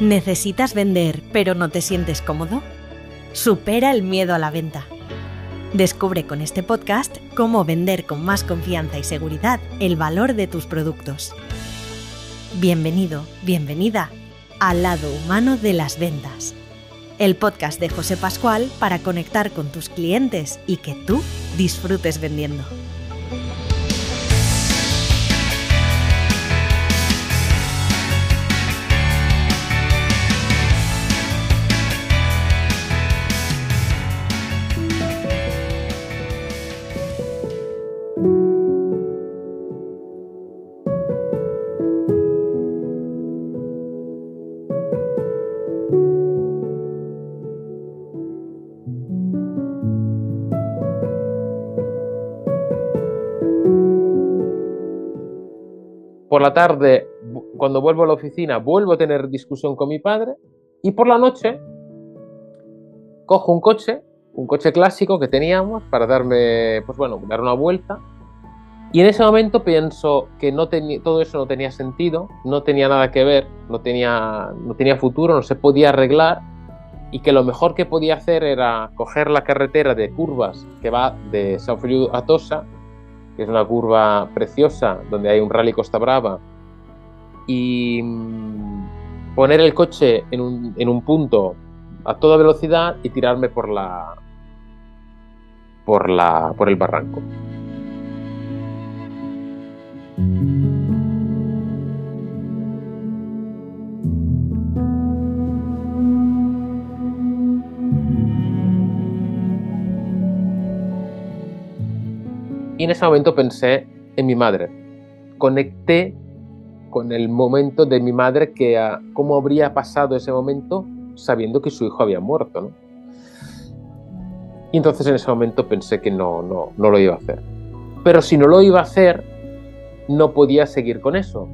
¿Necesitas vender pero no te sientes cómodo? Supera el miedo a la venta. Descubre con este podcast cómo vender con más confianza y seguridad el valor de tus productos. Bienvenido, bienvenida al lado humano de las ventas. El podcast de José Pascual para conectar con tus clientes y que tú disfrutes vendiendo. Por la tarde, cuando vuelvo a la oficina, vuelvo a tener discusión con mi padre y por la noche cojo un coche, un coche clásico que teníamos para darme, pues bueno, dar una vuelta. Y en ese momento pienso que no todo eso no tenía sentido, no tenía nada que ver, no tenía, no tenía futuro, no se podía arreglar y que lo mejor que podía hacer era coger la carretera de curvas que va de San Feliu a Tosa que es una curva preciosa donde hay un rally Costa Brava, y mm, poner el coche en un, en un punto a toda velocidad y tirarme por la por la por el barranco. Y en ese momento pensé en mi madre. Conecté con el momento de mi madre, que cómo habría pasado ese momento sabiendo que su hijo había muerto. Y entonces en ese momento pensé que no, no, no lo iba a hacer. Pero si no lo iba a hacer, no podía seguir con eso.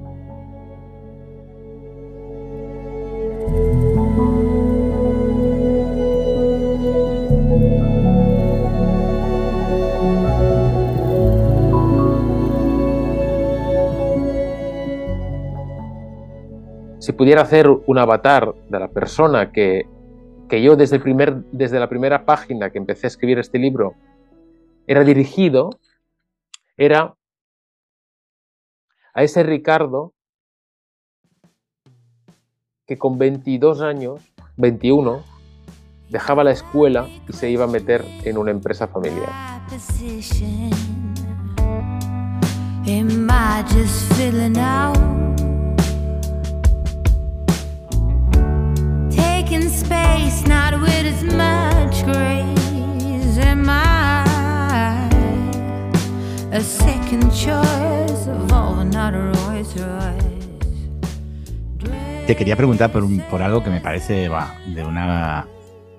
Si pudiera hacer un avatar de la persona que, yo desde, el primer, desde la primera página que empecé a escribir este libro era dirigido, era a ese Ricardo que con 22 años, 21, dejaba la escuela y se iba a meter en una empresa familiar. Te quería preguntar por, algo que me parece de una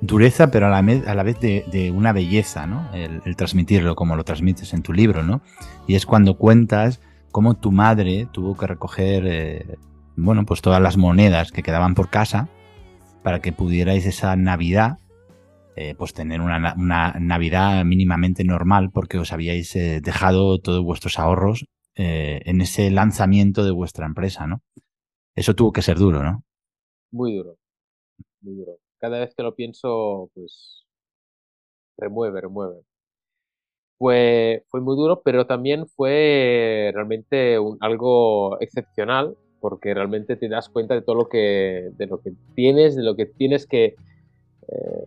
dureza, pero a la, vez de, una belleza, ¿no? El, transmitirlo como lo transmites en tu libro, ¿no? Y es cuando cuentas cómo tu madre tuvo que recoger, eh, bueno, pues todas las monedas que quedaban por casa para que pudierais esa Navidad, eh, pues tener una, Navidad mínimamente normal porque os habíais eh, dejado todos vuestros ahorros eh, en ese lanzamiento de vuestra empresa, ¿no? Eso tuvo que ser duro, ¿no? Muy duro, muy duro. Cada vez que lo pienso, pues remueve, remueve. Fue, fue muy duro, pero también fue realmente algo excepcional porque realmente te das cuenta de todo lo que, de lo que tienes, de lo que tienes que... Eh,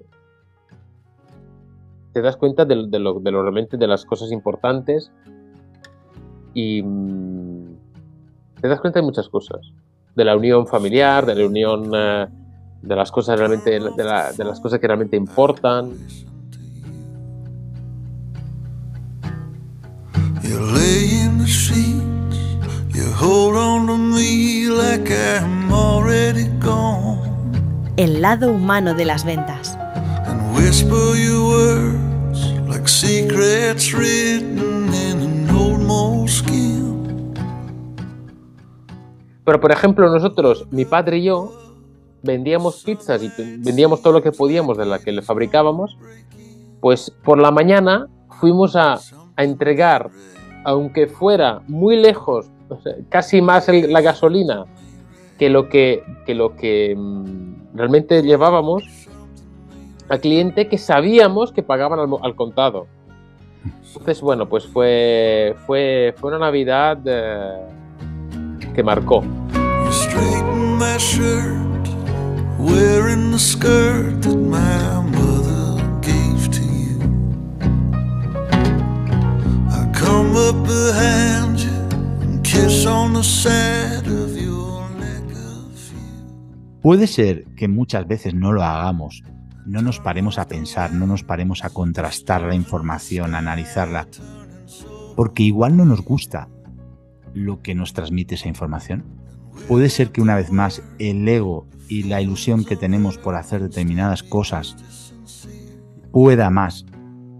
te das cuenta de, lo, de, lo, realmente de las cosas importantes y mm, te das cuenta de muchas cosas. De la unión familiar, de la unión eh, de las cosas realmente, de, las cosas que realmente importan. El lado humano de las ventas. Pero por ejemplo nosotros, mi padre y yo, vendíamos pizzas y vendíamos todo lo que podíamos de la que le fabricábamos, pues por la mañana fuimos a, a entregar, aunque fuera muy lejos casi más la gasolina que lo que, que, lo que mm, realmente llevábamos al cliente que sabíamos que pagaban al, contado. Entonces, bueno, pues fue, fue, fue una Navidad eh, que marcó. Puede ser que muchas veces no lo hagamos, no nos paremos a pensar, no nos paremos a contrastar la información, analizarla, porque igual no nos gusta lo que nos transmite esa información. Puede ser que una vez más el ego y la ilusión que tenemos por hacer determinadas cosas pueda más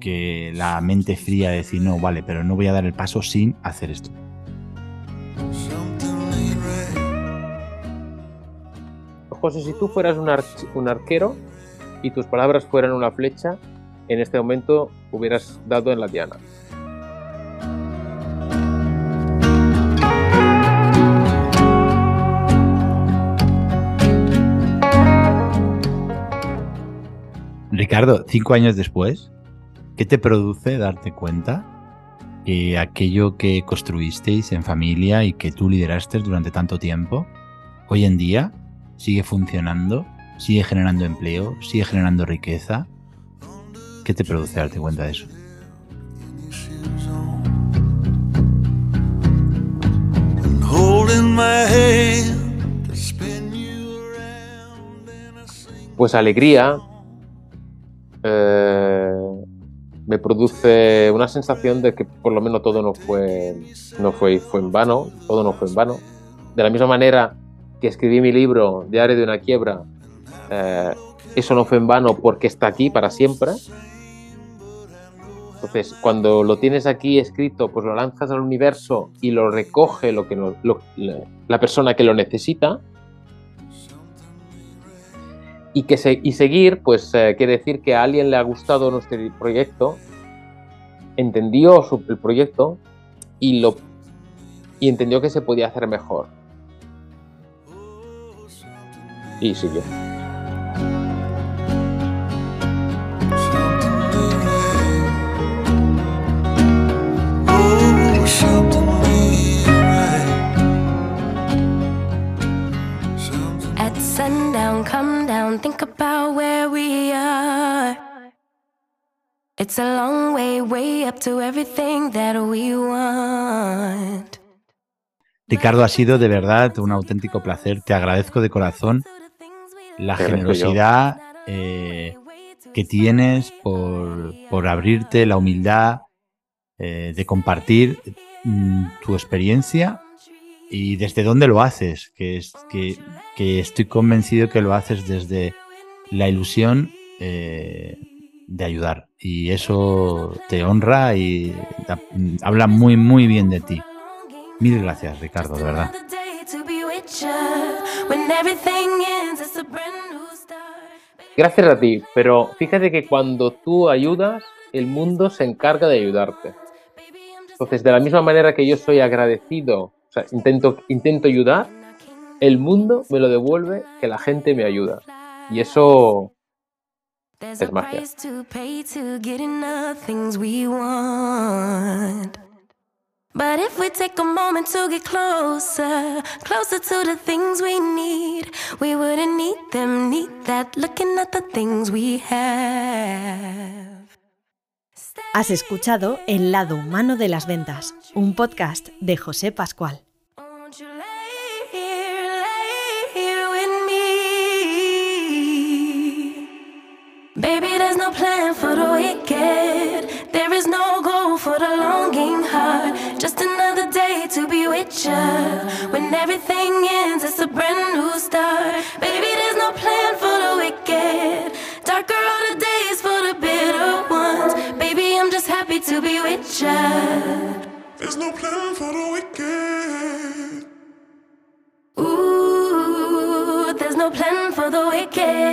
que la mente fría de decir, no, vale, pero no voy a dar el paso sin hacer esto. Si tú fueras un, arquero y tus palabras fueran una flecha, en este momento hubieras dado en la diana. Ricardo, cinco años después, ¿qué te produce darte cuenta que aquello que construisteis en familia y que tú lideraste durante tanto tiempo, hoy en día sigue funcionando, sigue generando empleo, sigue generando riqueza. ¿Qué te produce darte cuenta de eso? Pues alegría. Eh, me produce una sensación de que por lo menos todo no fue, no fue, fue en vano, todo no fue en vano. De la misma manera escribí mi libro Diario de una quiebra, eh, eso no fue en vano porque está aquí para siempre. Entonces, cuando lo tienes aquí escrito, pues lo lanzas al universo y lo recoge lo que la persona que lo necesita. Y, que seguir, pues eh, quiere decir que a alguien le ha gustado nuestro proyecto, entendió el proyecto y, lo, y entendió que se podía hacer mejor y sigue. At sundown, come down, think about where we are. It's a long way, way up to everything that we want. Ricardo, ha sido de verdad un auténtico placer. Te agradezco de corazón la generosidad eh, que tienes por, abrirte, la humildad eh, de compartir mm, tu experiencia y desde dónde lo haces, que, es, que, estoy convencido que lo haces desde la ilusión eh, de ayudar. Y eso te honra y habla muy, muy bien de ti. Mil gracias, Ricardo, de verdad. Gracias a ti, pero fíjate que cuando tú ayudas, el mundo se encarga de ayudarte. Entonces, de la misma manera que yo soy agradecido, o sea, intento, intento ayudar, el mundo me lo devuelve que la gente me ayuda. Y eso es magia. But if we take a moment to get closer, closer to the things we need, we wouldn't need them, need that, looking at the things we have. Has escuchado El lado humano de las ventas, un podcast de José Pascual. Baby, there's no plan for day to be with you. When everything ends, it's a brand new start. Baby, there's no plan for the wicked. Darker are the days for the bitter ones. Baby, I'm just happy to be with you. There's no plan for the wicked. Ooh, there's no plan for the wicked.